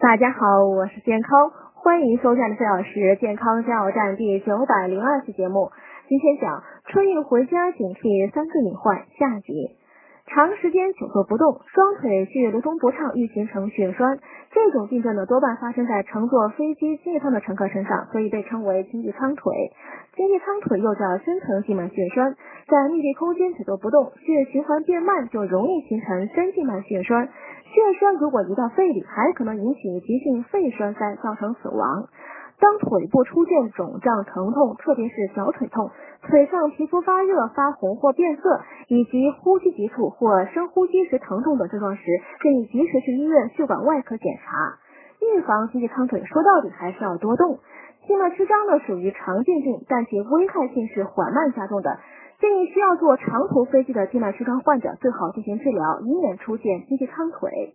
大家好，我是健康，欢迎收看的四小时健康加油站第九百零二期节目。今天讲春运回家警惕三个隐患下集。长时间久坐不动，双腿血液流通不畅，易形成血栓。这种病症呢，多半发生在乘坐飞机经济舱的乘客身上，所以被称为经济舱腿。经济舱腿又叫深层静脉血栓，在密闭空间久坐不动，血液循环变慢，就容易形成深静脉血栓。血栓如果移到肺里，还可能引起急性肺栓塞，造成死亡。当腿部出现肿胀、疼痛，特别是小腿痛，腿上皮肤发热、发红或变色，以及呼吸急促或深呼吸时疼痛等症状时，建议及时去医院血管外科检查。预防经济舱腿，说到底还是要多动。静脉曲张呢属于常见病，但其危害性是缓慢加重的。建议需要坐长途飞机的静脉曲张患者最好进行治疗，以免出现经济舱腿。